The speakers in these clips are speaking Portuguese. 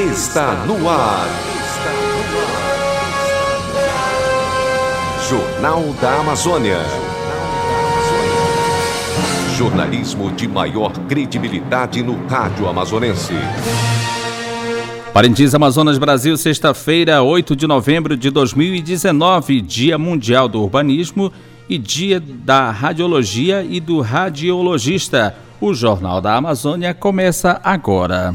está no ar. Jornal da Amazônia. Jornalismo de maior credibilidade no rádio amazonense. Parintins Amazonas Brasil, sexta-feira, 8 de novembro de 2019, Dia Mundial do Urbanismo e Dia da Radiologia e do Radiologista. O Jornal da Amazônia começa agora.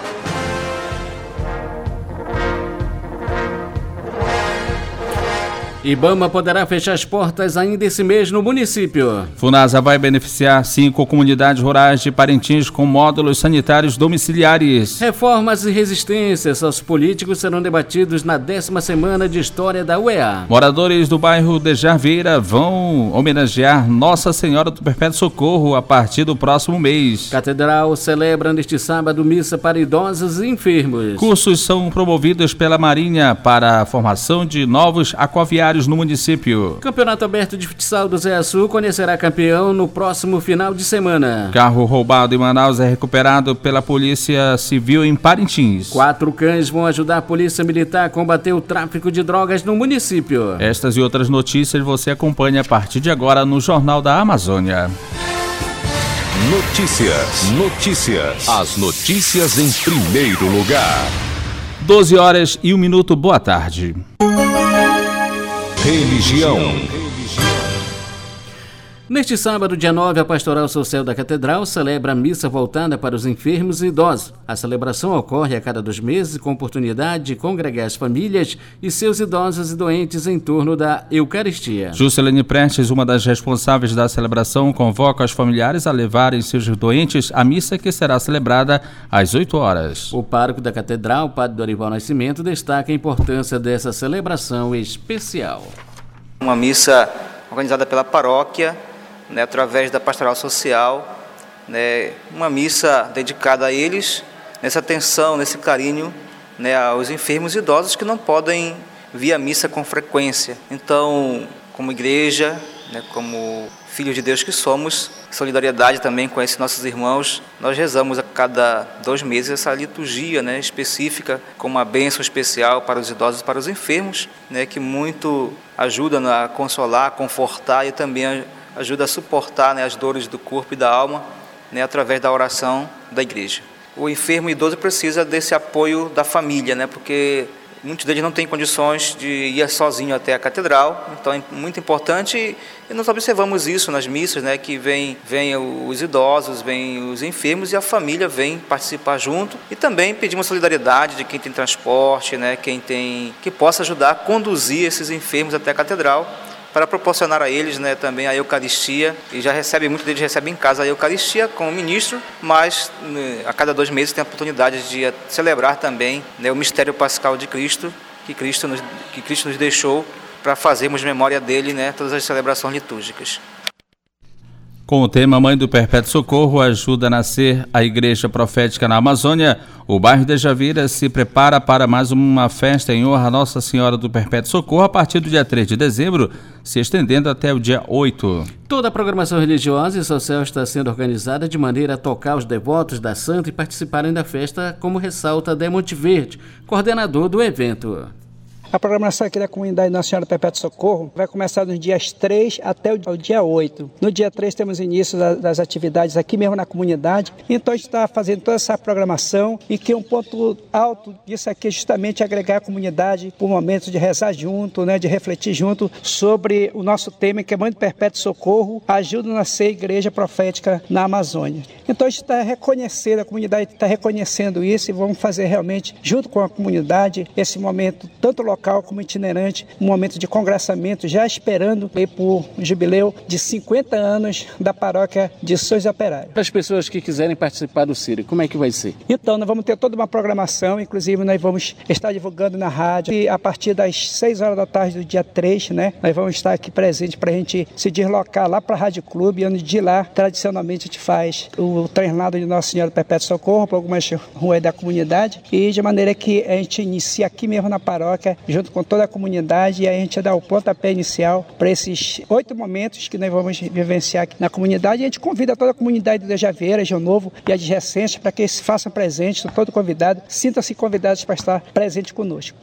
Ibama poderá fechar as portas ainda esse mês no município. Funasa vai beneficiar cinco comunidades rurais de Parintins com módulos sanitários domiciliares. Reformas e resistências aos políticos serão debatidos na décima semana de História da UEA. Moradores do bairro de Jarveira vão homenagear Nossa Senhora do Perpétuo Socorro a partir do próximo mês. Catedral celebra neste sábado missa para idosos e enfermos. Cursos são promovidos pela Marinha para a formação de novos aquaviários no município. Campeonato Aberto de Futsal do Zé Sul conhecerá campeão no próximo final de semana. Carro roubado em Manaus é recuperado pela Polícia Civil em Parintins. Quatro cães vão ajudar a Polícia Militar a combater o tráfico de drogas no município. Estas e outras notícias você acompanha a partir de agora no Jornal da Amazônia. Notícias, notícias. As notícias em primeiro lugar. 12 horas e um minuto, boa tarde. Religião. Neste sábado, dia 9, a Pastoral Social da Catedral celebra a missa voltada para os enfermos e idosos. A celebração ocorre a cada dois meses com oportunidade de congregar as famílias e seus idosos e doentes em torno da Eucaristia. Juscelene Prestes, uma das responsáveis da celebração, convoca os familiares a levarem seus doentes à missa que será celebrada às 8 horas. O pároco da Catedral, Padre Dorival Nascimento, destaca a importância dessa celebração especial. Uma missa organizada pela paróquia, né, através da pastoral social, né, uma missa dedicada a eles, nessa atenção, nesse carinho né, aos enfermos e idosos que não podem vir à missa com frequência. Então, como igreja, né, como filhos de Deus que somos, solidariedade também com esses nossos irmãos, nós rezamos a cada dois meses essa liturgia né, específica, com uma bênção especial para os idosos e para os enfermos, né, que muito ajuda a consolar, a confortar e também ajuda a suportar né, as dores do corpo e da alma né, através da oração da igreja. O enfermo idoso precisa desse apoio da família, né, porque muitos deles não têm condições de ir sozinho até a catedral, então é muito importante e nós observamos isso nas missas, né, que vem, vem os idosos, vem os enfermos e a família vem participar junto. E também pedimos solidariedade de quem tem transporte, né, quem tem que possa ajudar a conduzir esses enfermos até a catedral para proporcionar a eles né, também a Eucaristia, e já recebe, muitos deles recebem em casa a Eucaristia com o ministro, mas né, a cada dois meses tem a oportunidade de celebrar também né, o mistério pascal de Cristo, que Cristo nos, que Cristo nos deixou para fazermos memória dele, né, todas as celebrações litúrgicas. Com o tema Mãe do Perpétuo Socorro ajuda a nascer a Igreja Profética na Amazônia, o bairro de Javira se prepara para mais uma festa em honra a Nossa Senhora do Perpétuo Socorro a partir do dia 3 de dezembro, se estendendo até o dia 8. Toda a programação religiosa e social está sendo organizada de maneira a tocar os devotos da Santa e participarem da festa, como ressalta Demonte Verde, coordenador do evento. A programação aqui da comunidade Nossa Senhora Perpétuo Socorro vai começar nos dias 3 até o dia 8. No dia 3 temos início das atividades aqui mesmo na comunidade. Então a gente está fazendo toda essa programação e que um ponto alto disso aqui é justamente agregar a comunidade por momentos de rezar junto, né, de refletir junto sobre o nosso tema que é Mãe do Perpétuo Socorro, ajuda a nascer igreja profética na Amazônia. Então a gente está reconhecendo, a comunidade está reconhecendo isso e vamos fazer realmente junto com a comunidade esse momento tanto local local como itinerante, um momento de congressamento, já esperando aí por um jubileu de 50 anos da paróquia de Sois Operários. Para as pessoas que quiserem participar do Círio, como é que vai ser? Então, nós vamos ter toda uma programação, inclusive nós vamos estar divulgando na rádio e a partir das 6 horas da tarde do dia 3, né, nós vamos estar aqui presentes para a gente se deslocar lá para a Rádio Clube, onde de lá, tradicionalmente, a gente faz o treinado de Nossa Senhora do Perpétuo Socorro para algumas ruas da comunidade e de maneira que a gente inicia aqui mesmo na paróquia junto com toda a comunidade, e a gente dá o pontapé inicial para esses oito momentos que nós vamos vivenciar aqui na comunidade. E a gente convida toda a comunidade do Javeira, João Novo e adjacentes para que se façam presentes, todo convidado, sintam-se convidados para estar presente conosco.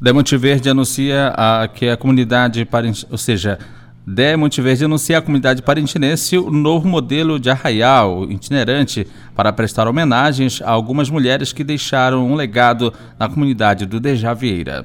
Demonte Verde anuncia a, que a comunidade, ou seja, DE Verde anuncia à comunidade parintinense o novo modelo de arraial itinerante para prestar homenagens a algumas mulheres que deixaram um legado na comunidade do Dejavieira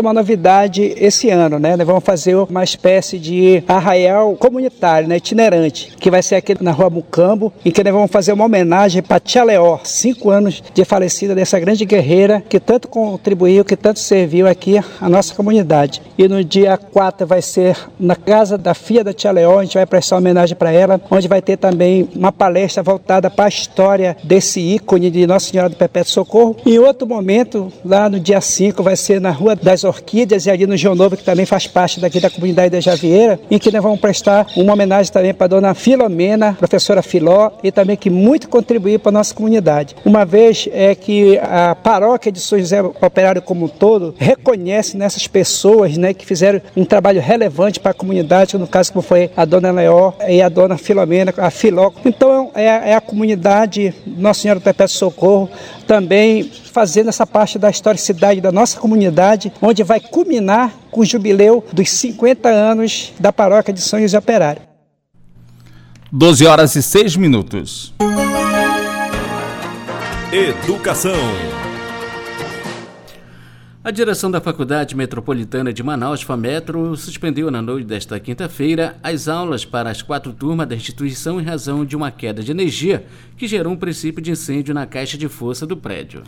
uma novidade esse ano, né? Nós vamos fazer uma espécie de arraial comunitário, né? itinerante, que vai ser aqui na rua Mucambo, em que nós vamos fazer uma homenagem para Tia Leó, cinco anos de falecida dessa grande guerreira que tanto contribuiu, que tanto serviu aqui à nossa comunidade. E no dia 4 vai ser na casa da filha da Tia Leó, a gente vai prestar homenagem para ela, onde vai ter também uma palestra voltada para a história desse ícone de Nossa Senhora do Perpétuo Socorro. E outro momento, lá no dia 5, vai ser na Rua das Orquídeas e ali no Geo Novo, que também faz parte daqui da comunidade da Javieira, em que nós vamos prestar uma homenagem também para a dona Filomena, professora Filó, e também que muito contribuiu para a nossa comunidade. Uma vez é que a paróquia de São José Operário como um todo reconhece nessas pessoas né, que fizeram um trabalho relevante para a comunidade, no caso como foi a dona Leó e a dona Filomena, a Filó. Então é, é a comunidade Nossa Senhora do Perpétuo Socorro também fazendo essa parte da historicidade da nossa comunidade, onde vai culminar com o jubileu dos 50 anos da paróquia de São José Operário. 12 horas e 6 minutos. Educação. A direção da Faculdade Metropolitana de Manaus, FAMetro, suspendeu na noite desta quinta-feira as aulas para as quatro turmas da instituição em razão de uma queda de energia que gerou um princípio de incêndio na caixa de força do prédio.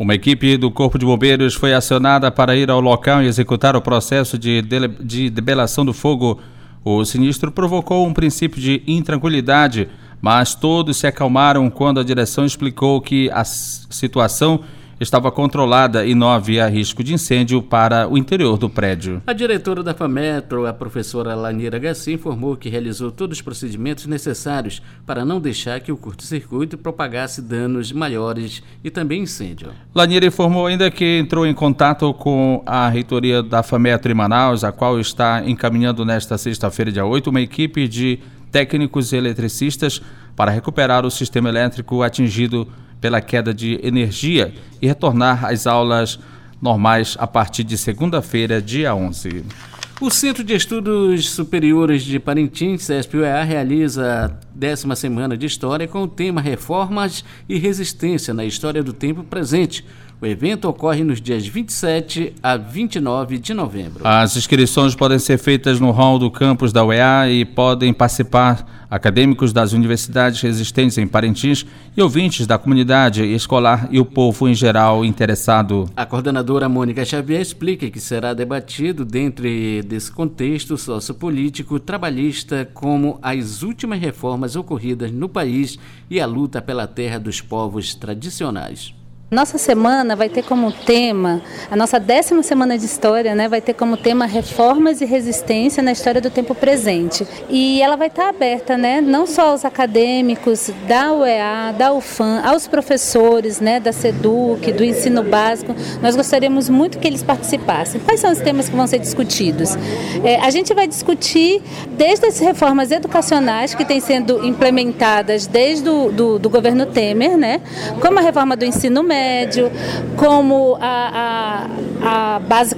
Uma equipe do Corpo de Bombeiros foi acionada para ir ao local e executar o processo de, de, de debelação do fogo. O sinistro provocou um princípio de intranquilidade, mas todos se acalmaram quando a direção explicou que a situação estava controlada e não havia risco de incêndio para o interior do prédio. A diretora da FAMetro, a professora Lanira Gassi, informou que realizou todos os procedimentos necessários para não deixar que o curto-circuito propagasse danos maiores e também incêndio. Lanira informou ainda que entrou em contato com a reitoria da FAMetro em Manaus, a qual está encaminhando nesta sexta-feira, dia 8, uma equipe de técnicos e eletricistas para recuperar o sistema elétrico atingido pela queda de energia e retornar às aulas normais a partir de segunda-feira, dia 11. O Centro de Estudos Superiores de Parintins, CESP-UEA, realiza a décima semana de História com o tema Reformas e Resistência na História do Tempo Presente. O evento ocorre nos dias 27 a 29 de novembro. As inscrições podem ser feitas no hall do campus da UEA e podem participar acadêmicos das universidades existentes em Parintins e ouvintes da comunidade escolar e o povo em geral interessado. A coordenadora Mônica Xavier explica que será debatido dentro desse contexto sociopolítico trabalhista como as últimas reformas ocorridas no país e a luta pela terra dos povos tradicionais. Nossa semana vai ter como tema, a nossa décima semana de história, né, vai ter como tema reformas e resistência na história do tempo presente. E ela vai estar aberta, né, não só aos acadêmicos da UEA, da UFAM, aos professores, né, da SEDUC, do ensino básico. Nós gostaríamos muito que eles participassem. Quais são os temas que vão ser discutidos? É, a gente vai discutir desde as reformas educacionais que têm sendo implementadas desde o do, do governo Temer, né, como a reforma do ensino médio médio, como a, a, base,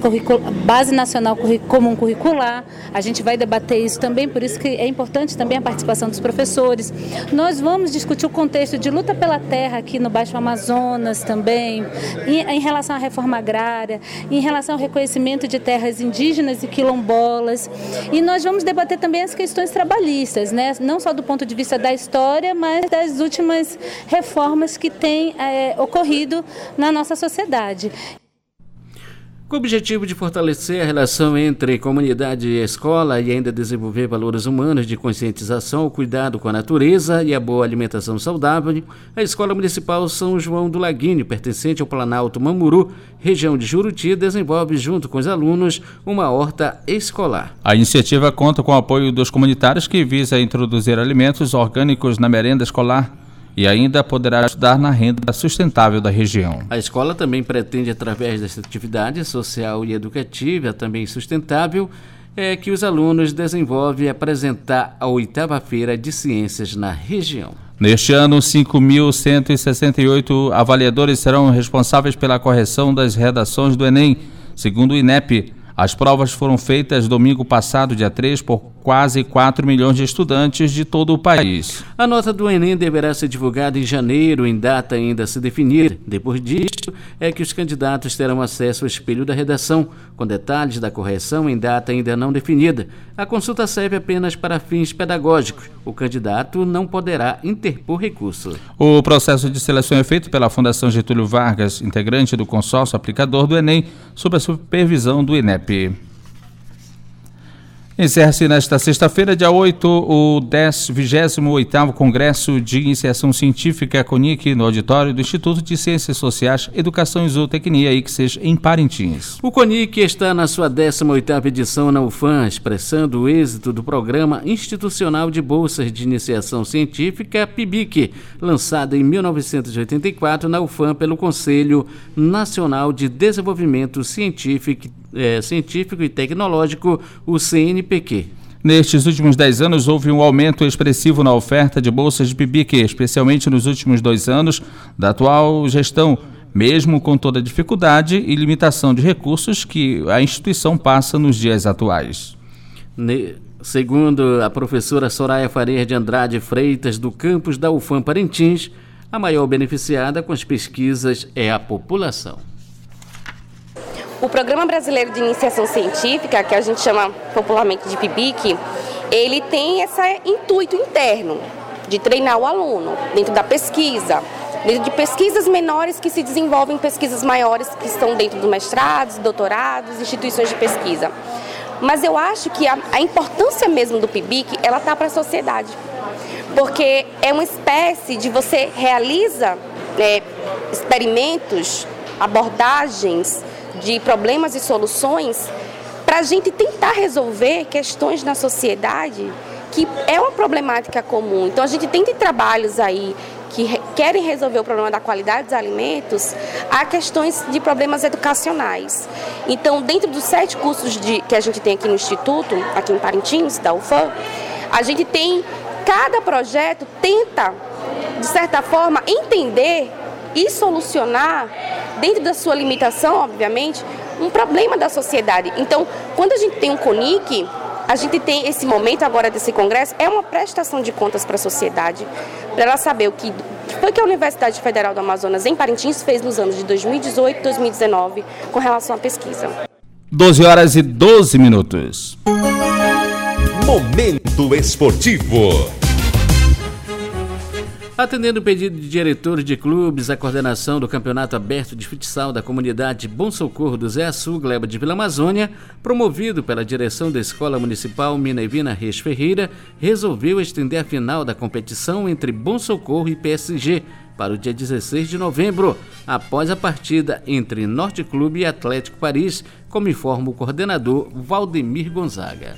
base nacional comum curricular. A gente vai debater isso também, por isso que é importante também a participação dos professores. Nós vamos discutir o contexto de luta pela terra aqui no Baixo Amazonas também, em, em relação à reforma agrária, em relação ao reconhecimento de terras indígenas e quilombolas. E nós vamos debater também as questões trabalhistas, né? não só do ponto de vista da história, mas das últimas reformas que têm é, ocorrido na nossa sociedade. Com o objetivo de fortalecer a relação entre comunidade e escola e ainda desenvolver valores humanos de conscientização, cuidado com a natureza e a boa alimentação saudável, a Escola Municipal São João do Laguinho, pertencente ao Planalto Mamuru, região de Juruti, desenvolve, junto com os alunos, uma horta escolar. A iniciativa conta com o apoio dos comunitários que visa introduzir alimentos orgânicos na merenda escolar e ainda poderá ajudar na renda sustentável da região. A escola também pretende, através dessa atividade social e educativa, também sustentável, é que os alunos desenvolvem e apresentar a oitava feira de ciências na região. Neste ano, 5.168 avaliadores serão responsáveis pela correção das redações do Enem, segundo o INEP. As provas foram feitas domingo passado, dia 3, por quase 4 milhões de estudantes de todo o país. A nota do Enem deverá ser divulgada em janeiro, em data ainda a se definir. Depois disso, é que os candidatos terão acesso ao espelho da redação, com detalhes da correção em data ainda não definida. A consulta serve apenas para fins pedagógicos. O candidato não poderá interpor recurso. O processo de seleção é feito pela Fundação Getúlio Vargas, integrante do consórcio aplicador do Enem, sob a supervisão do INEP. Encerra-se nesta sexta-feira, dia 8, o 28º Congresso de Iniciação Científica CONIC no auditório do Instituto de Ciências Sociais, Educação e Zootecnia, ICSES, em Parintins. O CONIC está na sua 18ª edição na UFAM, expressando o êxito do Programa Institucional de Bolsas de Iniciação Científica, PIBIC, lançado em 1984 na UFAM pelo Conselho Nacional de Desenvolvimento Científico é, Científico e Tecnológico, o CNPq. Nestes últimos 10 anos, houve um aumento expressivo na oferta de bolsas de PIBIC, especialmente nos últimos dois anos da atual gestão, mesmo com toda a dificuldade e limitação de recursos que a instituição passa nos dias atuais. Ne segundo a professora Soraya Faria de Andrade Freitas, do campus da UFAM Parintins, a maior beneficiada com as pesquisas é a população. O Programa Brasileiro de Iniciação Científica, que a gente chama popularmente de PIBIC, ele tem esse intuito interno de treinar o aluno dentro da pesquisa, dentro de pesquisas menores que se desenvolvem pesquisas maiores que estão dentro do mestrados, doutorados, instituições de pesquisa. Mas eu acho que a, a importância mesmo do PIBIC, ela está para a sociedade. Porque é uma espécie de você realiza é, experimentos, abordagens de problemas e soluções para a gente tentar resolver questões na sociedade que é uma problemática comum. Então a gente tem de trabalhos aí que querem resolver o problema da qualidade dos alimentos, há questões de problemas educacionais. Então, dentro dos sete cursos de, que a gente tem aqui no Instituto, aqui em Parintins, da UFAM, a gente tem, cada projeto tenta, de certa forma, entender e solucionar dentro da sua limitação, obviamente, um problema da sociedade. Então, quando a gente tem um CONIC, a gente tem esse momento agora desse congresso, é uma prestação de contas para a sociedade, para ela saber o que foi que a Universidade Federal do Amazonas, em Parintins, fez nos anos de 2018 e 2019 com relação à pesquisa. 12 horas e 12 minutos. Momento Esportivo. Atendendo o pedido de diretores de clubes, a coordenação do Campeonato Aberto de Futsal da comunidade Bom Socorro do Zé Açu, Gleba de Vila Amazônia, promovido pela direção da Escola Municipal Minevina Reis Ferreira, resolveu estender a final da competição entre Bom Socorro e PSG para o dia 16 de novembro, após a partida entre Norte Clube e Atlético Paris, como informa o coordenador Valdemir Gonzaga.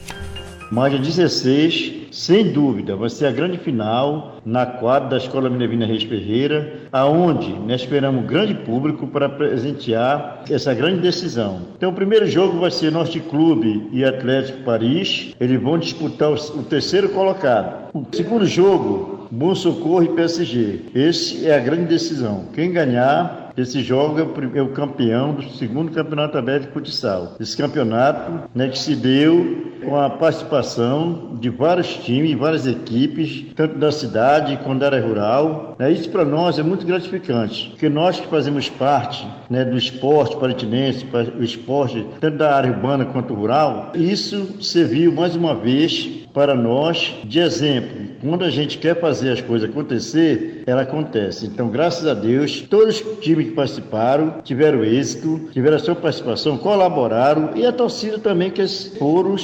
Mas dia 16, sem dúvida, vai ser a grande final na quadra da Escola Minervina Reis Ferreira, aonde nós esperamos grande público para presentear essa grande decisão. Então, o primeiro jogo vai ser Norte Clube e Atlético Paris. Eles vão disputar o terceiro colocado. O segundo jogo, Bom Socorro e PSG. Esse é a grande decisão. Quem ganhar esse jogo é o campeão do segundo campeonato aberto de futsal. Esse campeonato né, que se deu com a participação de vários times, várias equipes, tanto da cidade quanto da área rural. Né, isso para nós é muito gratificante, porque nós que fazemos parte né, do esporte paritinense, o esporte tanto da área urbana quanto rural, isso serviu mais uma vez para nós de exemplo. Quando a gente quer fazer as coisas acontecer, ela acontece. Então, graças a Deus, todos os times que participaram tiveram êxito, tiveram a sua participação, colaboraram e a torcida também que foram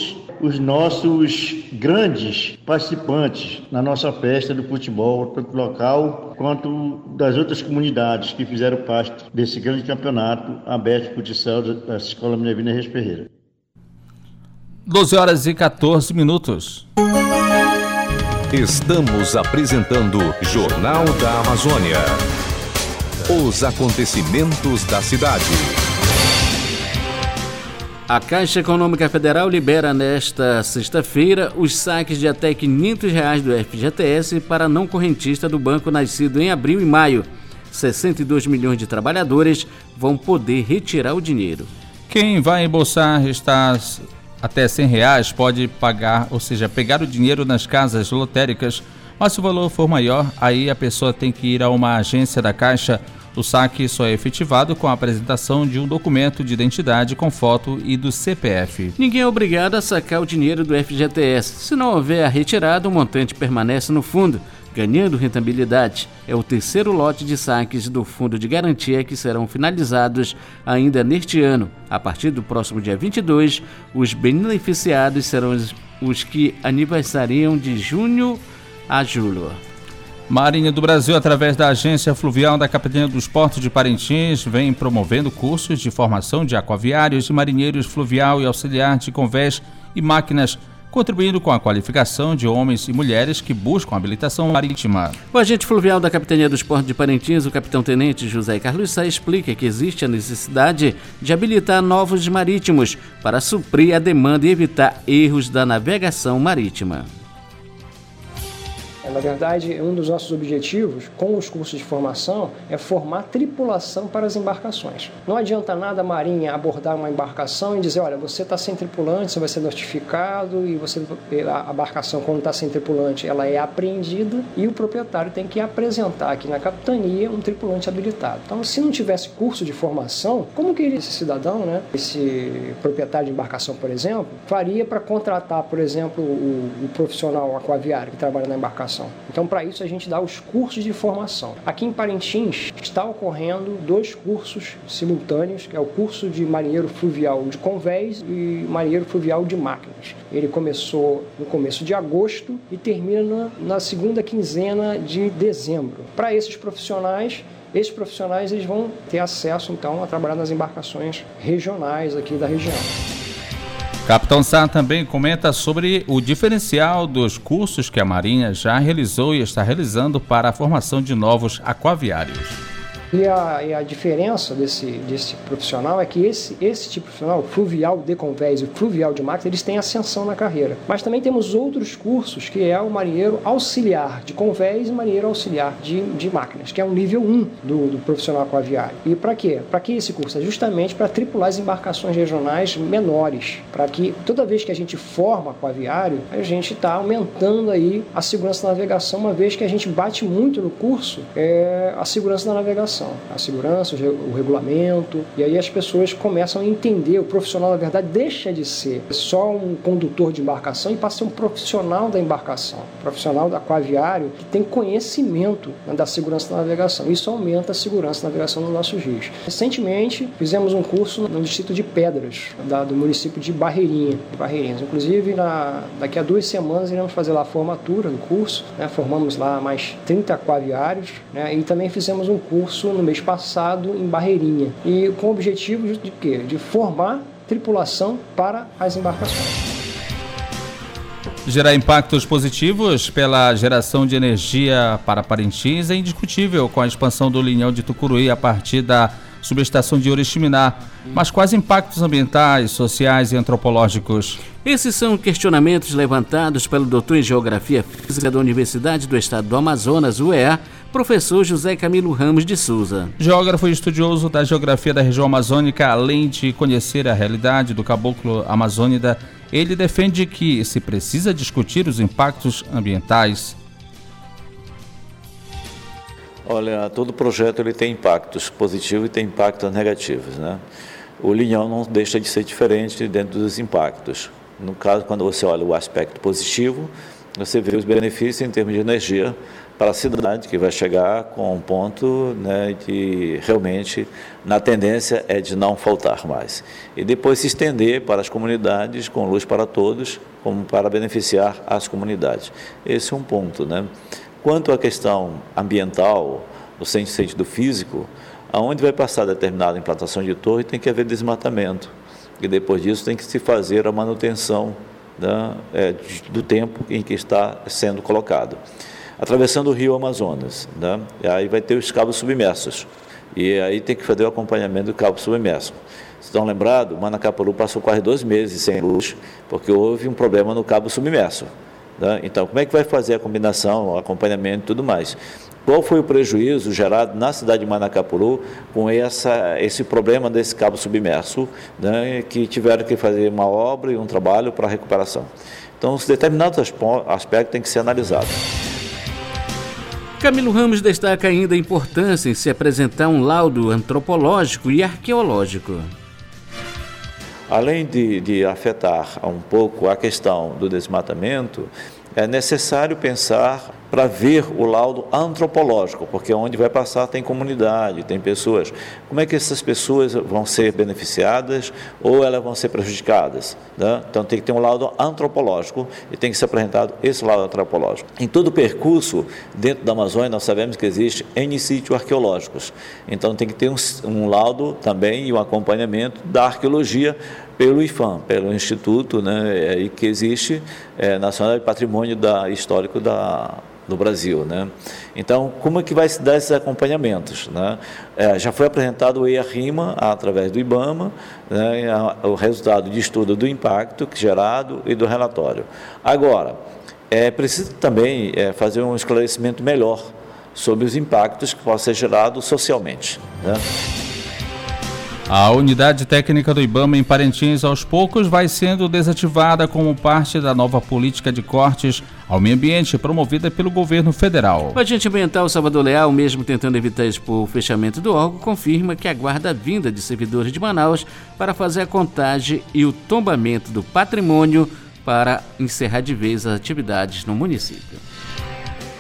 os nossos grandes participantes na nossa festa do futebol, tanto local quanto das outras comunidades que fizeram parte desse grande campeonato aberto de futsal da Escola Minervina Reis Ferreira. 12 horas e 14 minutos. Estamos apresentando Jornal da Amazônia. Os acontecimentos da cidade. A Caixa Econômica Federal libera nesta sexta-feira os saques de até 500 reais do FGTS para não correntista do banco nascido em abril e maio. 62 milhões de trabalhadores vão poder retirar o dinheiro. Quem vai embolsar está até 100 reais pode pagar, ou seja, pegar o dinheiro nas casas lotéricas, mas se o valor for maior, aí a pessoa tem que ir a uma agência da Caixa o saque só é efetivado com a apresentação de um documento de identidade com foto e do CPF. Ninguém é obrigado a sacar o dinheiro do FGTS. Se não houver a retirada, o montante permanece no fundo, ganhando rentabilidade. É o terceiro lote de saques do Fundo de Garantia que serão finalizados ainda neste ano. A partir do próximo dia 22, os beneficiados serão os que aniversariam de junho a julho. Marinha do Brasil, através da Agência Fluvial da Capitania dos Portos de Parintins, vem promovendo cursos de formação de aquaviários e marinheiros fluvial e auxiliar de convés e máquinas, contribuindo com a qualificação de homens e mulheres que buscam habilitação marítima. O agente fluvial da Capitania dos Portos de Parintins, o capitão-tenente José Carlos Sá, explica que existe a necessidade de habilitar novos marítimos para suprir a demanda e evitar erros da navegação marítima. Na verdade, um dos nossos objetivos com os cursos de formação é formar tripulação para as embarcações. Não adianta nada a Marinha abordar uma embarcação e dizer: olha, você está sem tripulante, você vai ser notificado e você a embarcação, quando está sem tripulante, ela é apreendida e o proprietário tem que apresentar aqui na capitania um tripulante habilitado. Então, se não tivesse curso de formação, como que esse cidadão, né, esse proprietário de embarcação, por exemplo, faria para contratar, por exemplo, o, o profissional aquaviário que trabalha na embarcação? Formação. Então, para isso, a gente dá os cursos de formação. Aqui em Parintins está ocorrendo dois cursos simultâneos, que é o curso de marinheiro fluvial de convés e marinheiro fluvial de máquinas. Ele começou no começo de agosto e termina na segunda quinzena de dezembro. Para esses profissionais, esses profissionais eles vão ter acesso então a trabalhar nas embarcações regionais aqui da região. Capitão Sá também comenta sobre o diferencial dos cursos que a Marinha já realizou e está realizando para a formação de novos aquaviários. E a, e a diferença desse, desse profissional é que esse, esse tipo de profissional, o fluvial de convés e o fluvial de máquina, eles têm ascensão na carreira. Mas também temos outros cursos, que é o marinheiro auxiliar de convés e marinheiro auxiliar de, de máquinas, que é o nível 1 do, do profissional aquaviário. E para quê? Para que esse curso? É justamente para tripular as embarcações regionais menores, para que toda vez que a gente forma aquaviário, a gente está aumentando aí a segurança da navegação, uma vez que a gente bate muito no curso é, a segurança da navegação a segurança, o regulamento, e aí as pessoas começam a entender. O profissional, na verdade, deixa de ser só um condutor de embarcação e passa a ser um profissional da embarcação, profissional do aquaviário que tem conhecimento né, da segurança da navegação. Isso aumenta a segurança da navegação nos nossos rios. Recentemente, fizemos um curso no distrito de Pedras, da, do município de Barreirinha, Barreirinhas. Inclusive, na, daqui a duas semanas, iremos fazer lá a formatura do curso. Né, formamos lá mais 30 aquaviários né, e também fizemos um curso no mês passado em Barreirinha. E com o objetivo de quê? De formar tripulação para as embarcações. Gerar impactos positivos pela geração de energia para Parintins é indiscutível com a expansão do linhão de Tucuruí a partir da subestação de Oriximiná. Mas quais impactos ambientais, sociais e antropológicos? Esses são questionamentos levantados pelo doutor em Geografia Física da Universidade do Estado do Amazonas, UEA, professor José Camilo Ramos de Souza. Geógrafo e estudioso da geografia da região amazônica, além de conhecer a realidade do caboclo amazônida, ele defende que se precisa discutir os impactos ambientais. Olha, todo projeto ele tem impactos positivos e tem impactos negativos, né? O linhão não deixa de ser diferente dentro dos impactos. No caso, quando você olha o aspecto positivo, você vê os benefícios em termos de energia para a cidade, que vai chegar com um ponto né, de realmente, na tendência, é de não faltar mais. E depois se estender para as comunidades, com luz para todos, como para beneficiar as comunidades. Esse é um ponto. Né? Quanto à questão ambiental, no sentido físico, aonde vai passar determinada implantação de torre, tem que haver desmatamento. E depois disso tem que se fazer a manutenção né, é, do tempo em que está sendo colocado. Atravessando o rio Amazonas, né, aí vai ter os cabos submersos, e aí tem que fazer o acompanhamento do cabo submerso. Estão lembrados? Manacapuru passou quase dois meses sem luz, porque houve um problema no cabo submerso. Né? Então, como é que vai fazer a combinação, o acompanhamento e tudo mais? Qual foi o prejuízo gerado na cidade de Manacapuru com essa, esse problema desse cabo submerso, né, que tiveram que fazer uma obra e um trabalho para recuperação? Então, os determinados aspectos têm que ser analisados. Camilo Ramos destaca ainda a importância em se apresentar um laudo antropológico e arqueológico. Além de, de afetar um pouco a questão do desmatamento, é necessário pensar para ver o laudo antropológico, porque onde vai passar tem comunidade, tem pessoas. Como é que essas pessoas vão ser beneficiadas ou elas vão ser prejudicadas? Né? Então tem que ter um laudo antropológico e tem que ser apresentado esse laudo antropológico. Em todo o percurso dentro da Amazônia nós sabemos que existe N sítios arqueológicos, então tem que ter um, um laudo também e um acompanhamento da arqueologia pelo IFAM, pelo Instituto né, que existe é, Nacional de Patrimônio da, Histórico da, do Brasil. Né? Então, como é que vai se dar esses acompanhamentos? Né? É, já foi apresentado o EIA-RIMA através do IBAMA, né, o resultado de estudo do impacto gerado e do relatório. Agora, é preciso também é, fazer um esclarecimento melhor sobre os impactos que possam ser gerados socialmente. Né? A unidade técnica do IBAMA em Parintins, aos poucos, vai sendo desativada como parte da nova política de cortes ao meio ambiente promovida pelo governo federal. O agente ambiental Salvador Leal, mesmo tentando evitar o fechamento do órgão, confirma que aguarda a vinda de servidores de Manaus para fazer a contagem e o tombamento do patrimônio para encerrar de vez as atividades no município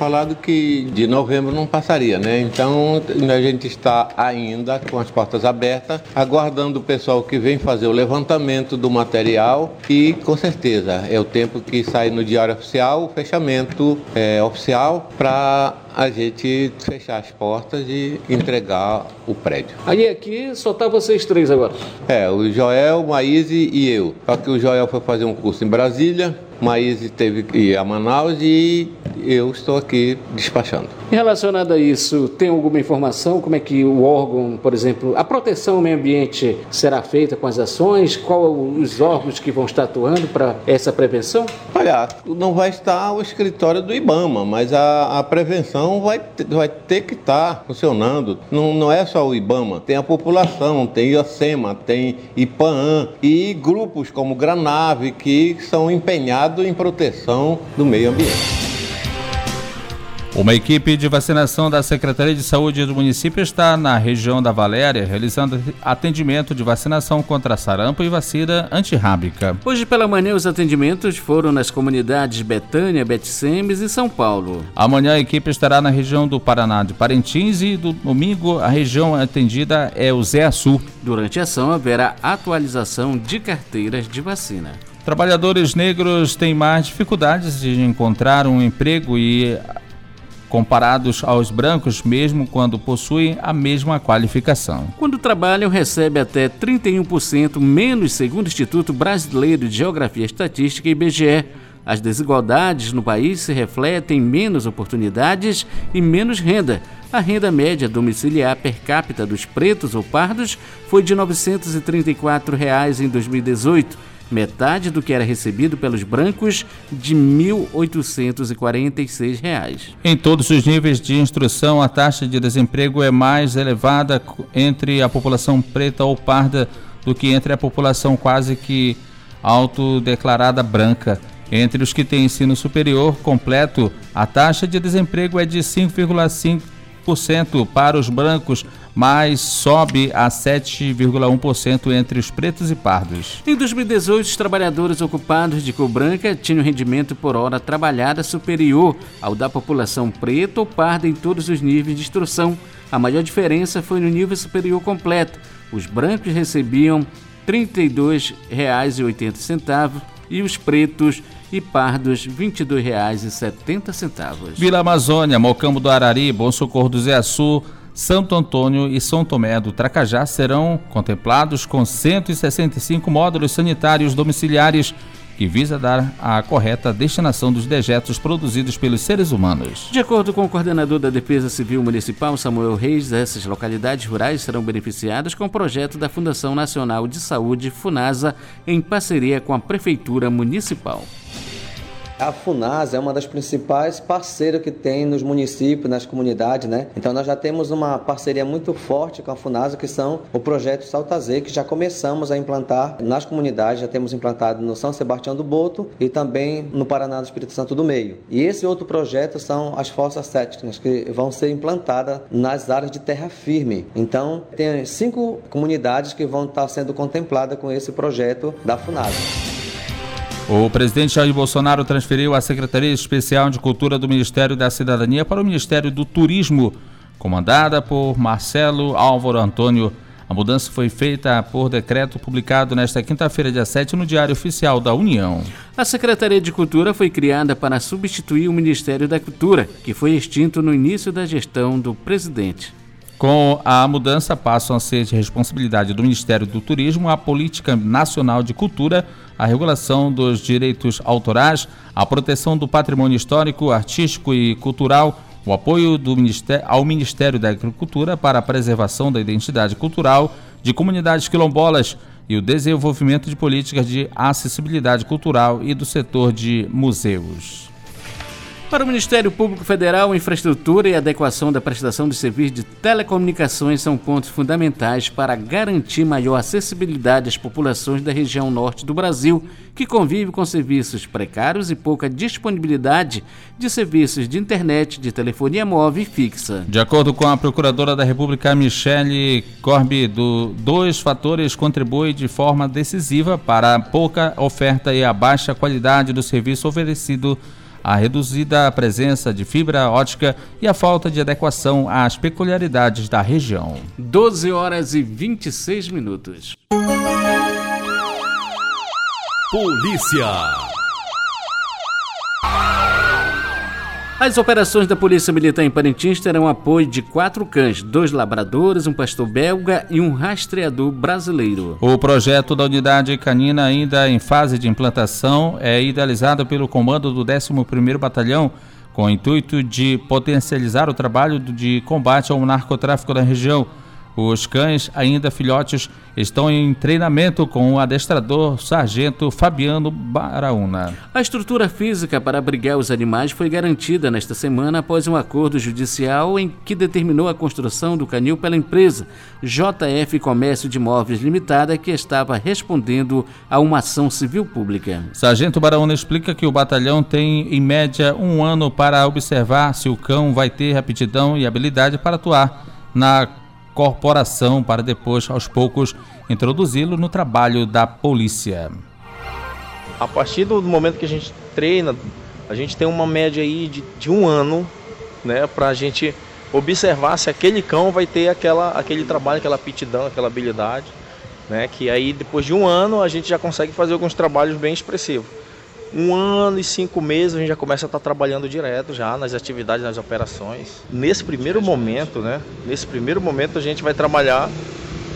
falado que de novembro não passaria, né? Então a gente está ainda com as portas abertas, aguardando o pessoal que vem fazer o levantamento do material e com certeza é o tempo que sai no Diário Oficial o fechamento é, oficial para a gente fechar as portas e entregar o prédio. Aí aqui só tá vocês três agora? É, o Joel, Maíse e eu. Só que o Joel foi fazer um curso em Brasília, Maíse teve que ir a Manaus e eu estou aqui despachando. Em relacionado a isso, tem alguma informação? Como é que o órgão, por exemplo, a proteção ao meio ambiente será feita com as ações? Qual os órgãos que vão estar atuando para essa prevenção? Olha, não vai estar o escritório do IBAMA, mas a, a prevenção vai, vai ter que estar funcionando. Não, não é só o IBAMA, tem a população, tem IACEMA, tem IPAN e grupos como Granave que são empenhados em proteção do meio ambiente. Uma equipe de vacinação da Secretaria de Saúde do município está na região da Valéria realizando atendimento de vacinação contra sarampo e vacina antirrábica. Hoje pela manhã os atendimentos foram nas comunidades Betânia, Betsemes e São Paulo. Amanhã a equipe estará na região do Paraná de Parintins e do domingo a região atendida é o Zé Sul. Durante a ação haverá atualização de carteiras de vacina. Trabalhadores negros têm mais dificuldades de encontrar um emprego e comparados aos brancos, mesmo quando possuem a mesma qualificação. Quando trabalham, recebe até 31% menos, segundo o Instituto Brasileiro de Geografia e Estatística, IBGE. As desigualdades no país se refletem em menos oportunidades e menos renda. A renda média domiciliar per capita dos pretos ou pardos foi de 934 reais em 2018 metade do que era recebido pelos brancos, de R$ 1.846. Em todos os níveis de instrução, a taxa de desemprego é mais elevada entre a população preta ou parda do que entre a população quase que autodeclarada branca. Entre os que têm ensino superior completo, a taxa de desemprego é de 5,5% para os brancos, mas sobe a 7,1% entre os pretos e pardos. Em 2018, os trabalhadores ocupados de cor branca tinham rendimento por hora trabalhada superior ao da população preta ou parda em todos os níveis de instrução. A maior diferença foi no nível superior completo. Os brancos recebiam R$ 32,80 e os pretos e pardos R$ 22,70. Vila Amazônia, Mocambo do Arari, Bom Socorro do Zé Sul, Santo Antônio e São Tomé do Tracajá serão contemplados com 165 módulos sanitários domiciliares que visa dar a correta destinação dos dejetos produzidos pelos seres humanos. De acordo com o coordenador da Defesa Civil Municipal, Samuel Reis, essas localidades rurais serão beneficiadas com o projeto da Fundação Nacional de Saúde, FUNASA, em parceria com a Prefeitura Municipal. A FUNAS é uma das principais parceiras que tem nos municípios, nas comunidades, né? Então nós já temos uma parceria muito forte com a FUNAS, que são o projeto Saltazê, que já começamos a implantar nas comunidades, já temos implantado no São Sebastião do Boto e também no Paraná do Espírito Santo do Meio. E esse outro projeto são as fossas sépticas, que vão ser implantadas nas áreas de terra firme. Então tem cinco comunidades que vão estar sendo contempladas com esse projeto da FUNAS. O presidente Jair Bolsonaro transferiu a Secretaria Especial de Cultura do Ministério da Cidadania para o Ministério do Turismo, comandada por Marcelo Álvaro Antônio. A mudança foi feita por decreto publicado nesta quinta-feira, dia 7, no Diário Oficial da União. A Secretaria de Cultura foi criada para substituir o Ministério da Cultura, que foi extinto no início da gestão do presidente. Com a mudança, passam a ser de responsabilidade do Ministério do Turismo a Política Nacional de Cultura, a regulação dos direitos autorais, a proteção do patrimônio histórico, artístico e cultural, o apoio Ministério, ao Ministério da Agricultura para a preservação da identidade cultural de comunidades quilombolas e o desenvolvimento de políticas de acessibilidade cultural e do setor de museus. Para o Ministério Público Federal, infraestrutura e adequação da prestação de serviços de telecomunicações são pontos fundamentais para garantir maior acessibilidade às populações da região norte do Brasil, que convive com serviços precários e pouca disponibilidade de serviços de internet, de telefonia móvel e fixa. De acordo com a Procuradora da República, Michele Corbi, do, dois fatores contribuem de forma decisiva para a pouca oferta e a baixa qualidade do serviço oferecido a reduzida presença de fibra ótica e a falta de adequação às peculiaridades da região. 12 horas e 26 minutos. Polícia. As operações da Polícia Militar em Parintins terão apoio de quatro cães, dois labradores, um pastor belga e um rastreador brasileiro. O projeto da unidade canina, ainda em fase de implantação, é idealizado pelo comando do 11º Batalhão, com o intuito de potencializar o trabalho de combate ao narcotráfico na região. Os cães, ainda filhotes, estão em treinamento com o adestrador Sargento Fabiano Baraúna. A estrutura física para abrigar os animais foi garantida nesta semana após um acordo judicial em que determinou a construção do canil pela empresa JF Comércio de Móveis Limitada, que estava respondendo a uma ação civil pública. Sargento Baraúna explica que o batalhão tem, em média, um ano para observar se o cão vai ter aptidão e habilidade para atuar na corporação para depois, aos poucos, introduzi-lo no trabalho da polícia. A partir do momento que a gente treina, a gente tem uma média aí de, de um ano, né, para a gente observar se aquele cão vai ter aquela, aquele trabalho, aquela aptidão, aquela habilidade, né, que aí depois de um ano a gente já consegue fazer alguns trabalhos bem expressivos um ano e cinco meses a gente já começa a estar trabalhando direto já nas atividades, nas operações. Nesse primeiro momento, né? Nesse primeiro momento a gente vai trabalhar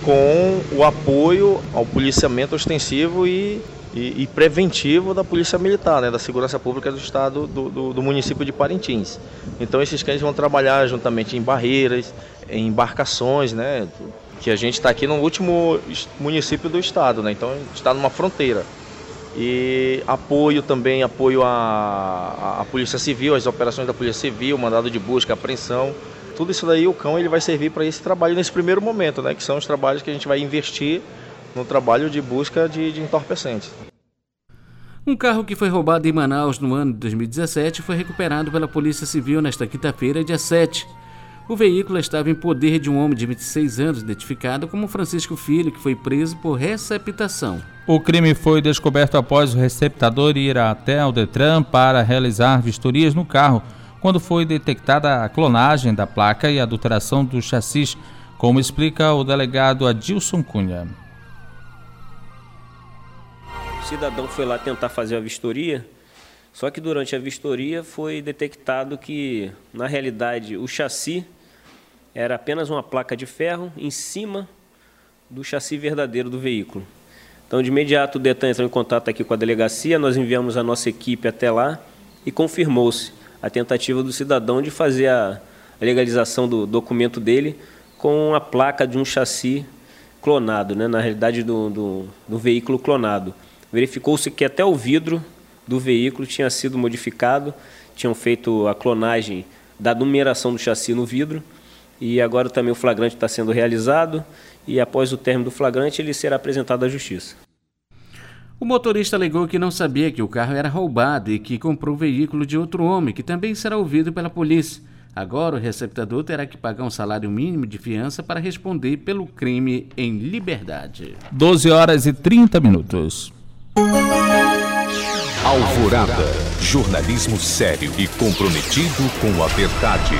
com o apoio ao policiamento ostensivo e, e, e preventivo da Polícia Militar, né? da Segurança Pública do Estado do, do, do município de Parintins. Então esses cães vão trabalhar juntamente em barreiras, em embarcações, né? Que a gente está aqui no último município do estado, né? Então a gente está numa fronteira e apoio também, apoio à, à Polícia Civil, às operações da Polícia Civil, mandado de busca, apreensão. Tudo isso daí o cão ele vai servir para esse trabalho nesse primeiro momento, né? Que são os trabalhos que a gente vai investir no trabalho de busca de, de entorpecentes. Um carro que foi roubado em Manaus no ano de 2017 foi recuperado pela Polícia Civil nesta quinta-feira, dia 7. O veículo estava em poder de um homem de 26 anos, identificado como Francisco Filho, que foi preso por receptação. O crime foi descoberto após o receptador ir até o Detran para realizar vistorias no carro, quando foi detectada a clonagem da placa e adulteração do chassis, como explica o delegado Adilson Cunha. O cidadão foi lá tentar fazer a vistoria, só que durante a vistoria foi detectado que, na realidade, o chassi era apenas uma placa de ferro em cima do chassi verdadeiro do veículo. Então, de imediato, o Detan entrou em contato aqui com a delegacia, nós enviamos a nossa equipe até lá e confirmou-se a tentativa do cidadão de fazer a legalização do documento dele com a placa de um chassi clonado, né? na realidade do, do, do veículo clonado. Verificou-se que até o vidro do veículo tinha sido modificado, tinham feito a clonagem da numeração do chassi no vidro e agora também o flagrante está sendo realizado e após o término do flagrante ele será apresentado à justiça. O motorista alegou que não sabia que o carro era roubado e que comprou o veículo de outro homem, que também será ouvido pela polícia. Agora, o receptador terá que pagar um salário mínimo de fiança para responder pelo crime em liberdade. 12 horas e 30 minutos. Alvorada. Jornalismo sério e comprometido com a verdade.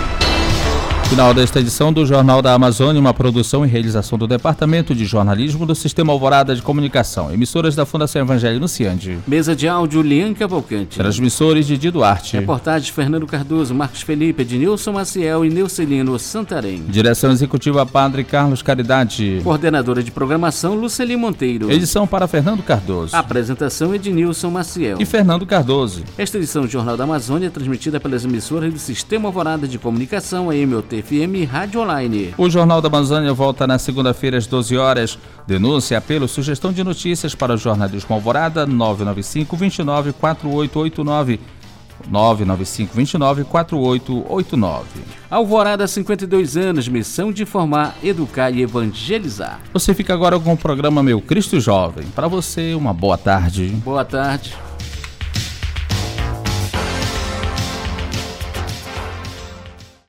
Final desta edição do Jornal da Amazônia, uma produção e realização do Departamento de Jornalismo do Sistema Alvorada de Comunicação. Emissoras da Fundação Evangelho no Ciande. Mesa de áudio, Lian Cavalcante. Transmissores, Didi Duarte. Reportagens, Fernando Cardoso, Marcos Felipe, Ednilson Maciel e Neucelino Santarém. Direção Executiva, Padre Carlos Caridade. Coordenadora de Programação, Luceli Monteiro. Edição para Fernando Cardoso. Apresentação, Ednilson Maciel. E Fernando Cardoso. Esta edição do Jornal da Amazônia é transmitida pelas emissoras do Sistema Alvorada de Comunicação, a MOT FM Rádio Online. O Jornal da Amazônia volta na segunda-feira às 12 horas. Denúncia, apelo, sugestão de notícias para o jornalismo Alvorada 995 29 4889. 995 29 4889. Alvorada, 52 anos, missão de formar, educar e evangelizar. Você fica agora com o programa Meu Cristo Jovem. Para você, uma boa tarde. Boa tarde.